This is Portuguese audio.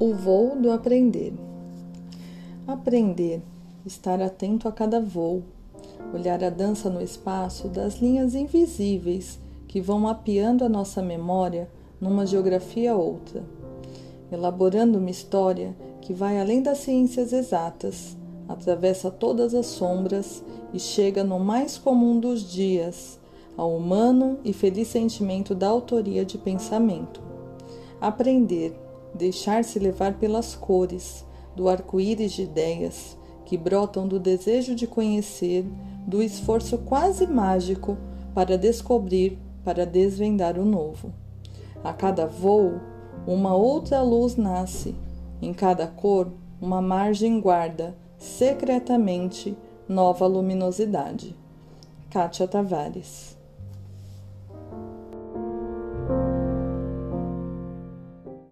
O voo do aprender. Aprender, estar atento a cada voo, olhar a dança no espaço das linhas invisíveis que vão mapeando a nossa memória numa geografia outra, elaborando uma história que vai além das ciências exatas, atravessa todas as sombras e chega no mais comum dos dias, ao humano e feliz sentimento da autoria de pensamento. Aprender deixar-se levar pelas cores do arco-íris de ideias que brotam do desejo de conhecer, do esforço quase mágico para descobrir, para desvendar o novo. A cada voo, uma outra luz nasce, em cada cor, uma margem guarda, secretamente, nova luminosidade. Kátia Tavares